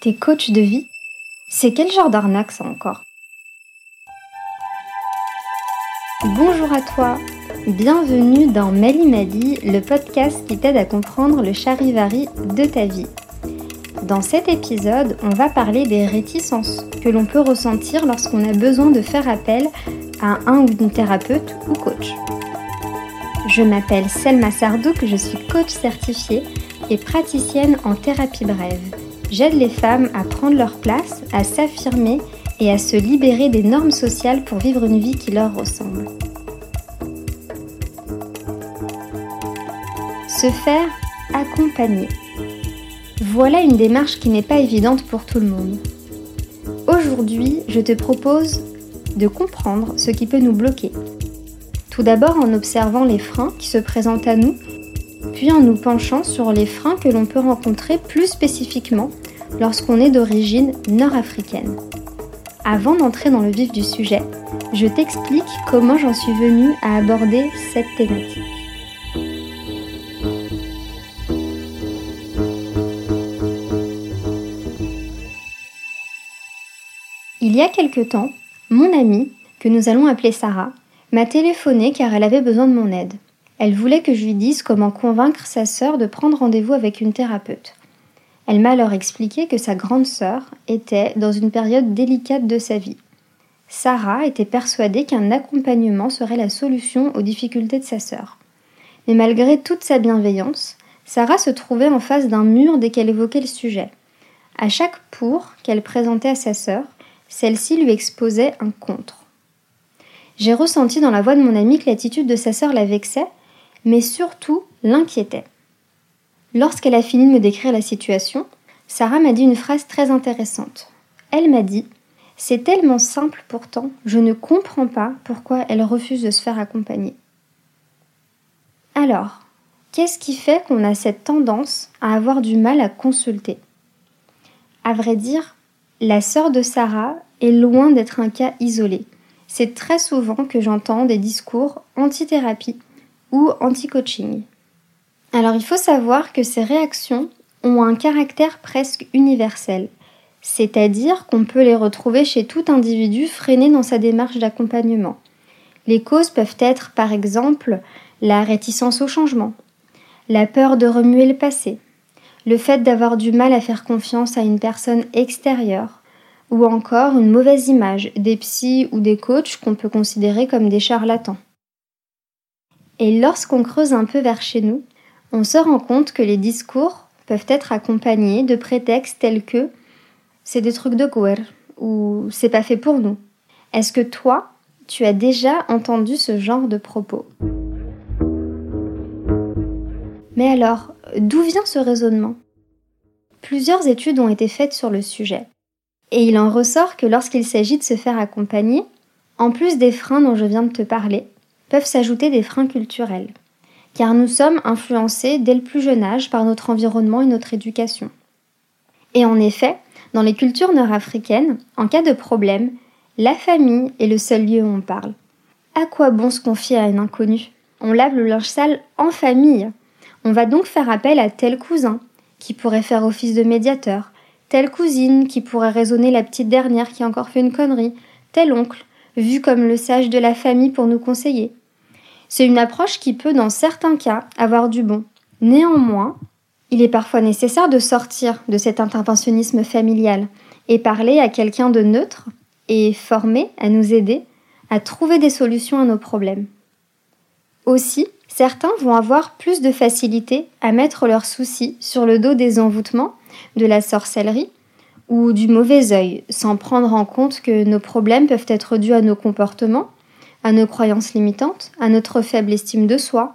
T'es coach de vie C'est quel genre d'arnaque ça encore? Bonjour à toi Bienvenue dans Mali le podcast qui t'aide à comprendre le charivari de ta vie. Dans cet épisode, on va parler des réticences que l'on peut ressentir lorsqu'on a besoin de faire appel à un ou une thérapeute ou coach. Je m'appelle Selma Sardouk, je suis coach certifiée et praticienne en thérapie brève. J'aide les femmes à prendre leur place, à s'affirmer et à se libérer des normes sociales pour vivre une vie qui leur ressemble. Se faire accompagner. Voilà une démarche qui n'est pas évidente pour tout le monde. Aujourd'hui, je te propose de comprendre ce qui peut nous bloquer. Tout d'abord en observant les freins qui se présentent à nous puis en nous penchant sur les freins que l'on peut rencontrer plus spécifiquement lorsqu'on est d'origine nord-africaine. Avant d'entrer dans le vif du sujet, je t'explique comment j'en suis venue à aborder cette thématique. Il y a quelque temps, mon amie, que nous allons appeler Sarah, m'a téléphoné car elle avait besoin de mon aide. Elle voulait que je lui dise comment convaincre sa sœur de prendre rendez-vous avec une thérapeute. Elle m'a alors expliqué que sa grande sœur était dans une période délicate de sa vie. Sarah était persuadée qu'un accompagnement serait la solution aux difficultés de sa sœur. Mais malgré toute sa bienveillance, Sarah se trouvait en face d'un mur dès qu'elle évoquait le sujet. À chaque pour qu'elle présentait à sa sœur, celle-ci lui exposait un contre. J'ai ressenti dans la voix de mon amie que l'attitude de sa sœur la vexait mais surtout l'inquiétait. Lorsqu'elle a fini de me décrire la situation, Sarah m'a dit une phrase très intéressante. Elle m'a dit C'est tellement simple pourtant, je ne comprends pas pourquoi elle refuse de se faire accompagner. Alors, qu'est-ce qui fait qu'on a cette tendance à avoir du mal à consulter? À vrai dire, la sœur de Sarah est loin d'être un cas isolé. C'est très souvent que j'entends des discours anti-thérapie ou anti-coaching. Alors il faut savoir que ces réactions ont un caractère presque universel, c'est-à-dire qu'on peut les retrouver chez tout individu freiné dans sa démarche d'accompagnement. Les causes peuvent être par exemple la réticence au changement, la peur de remuer le passé, le fait d'avoir du mal à faire confiance à une personne extérieure, ou encore une mauvaise image des psys ou des coachs qu'on peut considérer comme des charlatans. Et lorsqu'on creuse un peu vers chez nous, on se rend compte que les discours peuvent être accompagnés de prétextes tels que c'est des trucs de guerre ou c'est pas fait pour nous. Est-ce que toi, tu as déjà entendu ce genre de propos? Mais alors, d'où vient ce raisonnement? Plusieurs études ont été faites sur le sujet. Et il en ressort que lorsqu'il s'agit de se faire accompagner, en plus des freins dont je viens de te parler, peuvent s'ajouter des freins culturels, car nous sommes influencés dès le plus jeune âge par notre environnement et notre éducation. Et en effet, dans les cultures nord-africaines, en cas de problème, la famille est le seul lieu où on parle. À quoi bon se confier à un inconnu? On lave le linge sale en famille. On va donc faire appel à tel cousin, qui pourrait faire office de médiateur, telle cousine, qui pourrait raisonner la petite dernière qui a encore fait une connerie, tel oncle, vu comme le sage de la famille pour nous conseiller. C'est une approche qui peut, dans certains cas, avoir du bon. Néanmoins, il est parfois nécessaire de sortir de cet interventionnisme familial et parler à quelqu'un de neutre et formé à nous aider à trouver des solutions à nos problèmes. Aussi, certains vont avoir plus de facilité à mettre leurs soucis sur le dos des envoûtements, de la sorcellerie ou du mauvais œil, sans prendre en compte que nos problèmes peuvent être dus à nos comportements, à nos croyances limitantes, à notre faible estime de soi,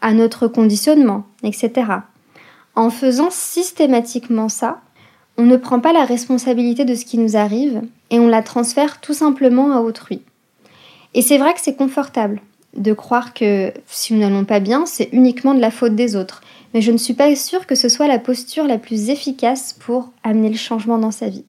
à notre conditionnement, etc. En faisant systématiquement ça, on ne prend pas la responsabilité de ce qui nous arrive et on la transfère tout simplement à autrui. Et c'est vrai que c'est confortable de croire que si nous n'allons pas bien, c'est uniquement de la faute des autres mais je ne suis pas sûre que ce soit la posture la plus efficace pour amener le changement dans sa vie.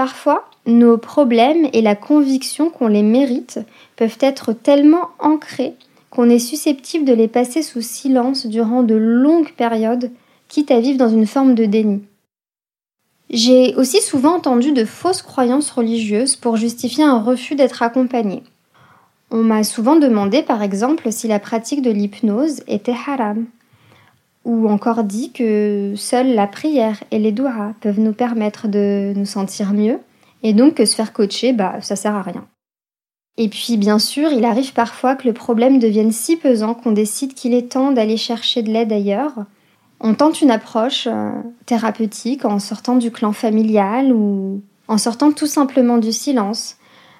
Parfois, nos problèmes et la conviction qu'on les mérite peuvent être tellement ancrés qu'on est susceptible de les passer sous silence durant de longues périodes, quitte à vivre dans une forme de déni. J'ai aussi souvent entendu de fausses croyances religieuses pour justifier un refus d'être accompagné. On m'a souvent demandé par exemple si la pratique de l'hypnose était haram, ou encore dit que seule la prière et les doigts peuvent nous permettre de nous sentir mieux, et donc que se faire coacher, bah ça sert à rien. Et puis bien sûr, il arrive parfois que le problème devienne si pesant qu'on décide qu'il est temps d'aller chercher de l'aide ailleurs, on tente une approche euh, thérapeutique en sortant du clan familial ou en sortant tout simplement du silence.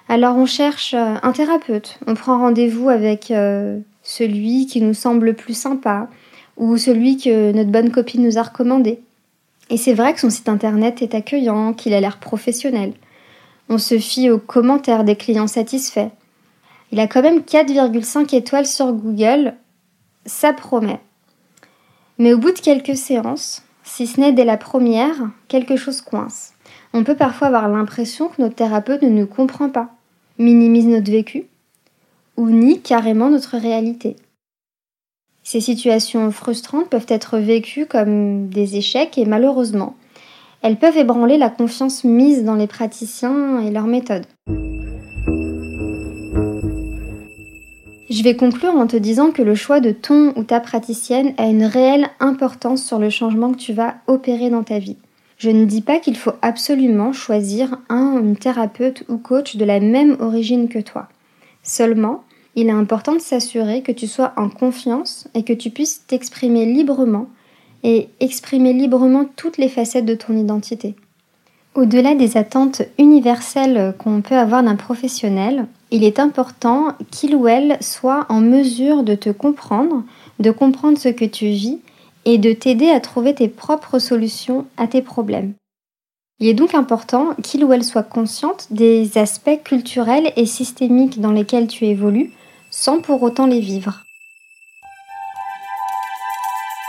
Alors on cherche euh, un thérapeute, on prend rendez-vous avec euh, celui qui nous semble le plus sympa ou celui que notre bonne copine nous a recommandé. Et c'est vrai que son site internet est accueillant, qu'il a l'air professionnel. On se fie aux commentaires des clients satisfaits. Il a quand même 4,5 étoiles sur Google, ça promet. Mais au bout de quelques séances, si ce n'est dès la première, quelque chose coince. On peut parfois avoir l'impression que notre thérapeute ne nous comprend pas, minimise notre vécu, ou nie carrément notre réalité. Ces situations frustrantes peuvent être vécues comme des échecs et malheureusement, elles peuvent ébranler la confiance mise dans les praticiens et leurs méthodes. Je vais conclure en te disant que le choix de ton ou ta praticienne a une réelle importance sur le changement que tu vas opérer dans ta vie. Je ne dis pas qu'il faut absolument choisir un une thérapeute ou coach de la même origine que toi. Seulement, il est important de s'assurer que tu sois en confiance et que tu puisses t'exprimer librement et exprimer librement toutes les facettes de ton identité. Au-delà des attentes universelles qu'on peut avoir d'un professionnel, il est important qu'il ou elle soit en mesure de te comprendre, de comprendre ce que tu vis et de t'aider à trouver tes propres solutions à tes problèmes. Il est donc important qu'il ou elle soit consciente des aspects culturels et systémiques dans lesquels tu évolues sans pour autant les vivre.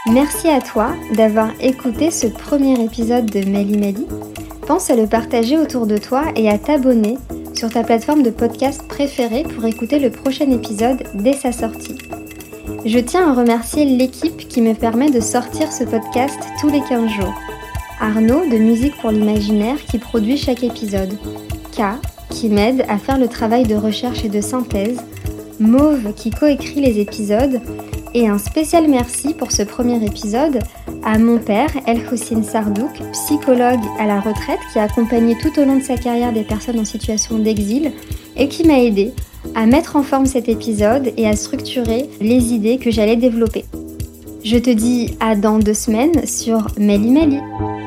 Merci à toi d'avoir écouté ce premier épisode de Meli Meli. Pense à le partager autour de toi et à t'abonner sur ta plateforme de podcast préférée pour écouter le prochain épisode dès sa sortie. Je tiens à remercier l'équipe qui me permet de sortir ce podcast tous les 15 jours. Arnaud de Musique pour l'Imaginaire qui produit chaque épisode. K qui m'aide à faire le travail de recherche et de synthèse. Mauve qui coécrit les épisodes et un spécial merci pour ce premier épisode à mon père, El Hossein Sardouk, psychologue à la retraite qui a accompagné tout au long de sa carrière des personnes en situation d'exil et qui m'a aidé à mettre en forme cet épisode et à structurer les idées que j'allais développer. Je te dis à dans deux semaines sur Meli Meli.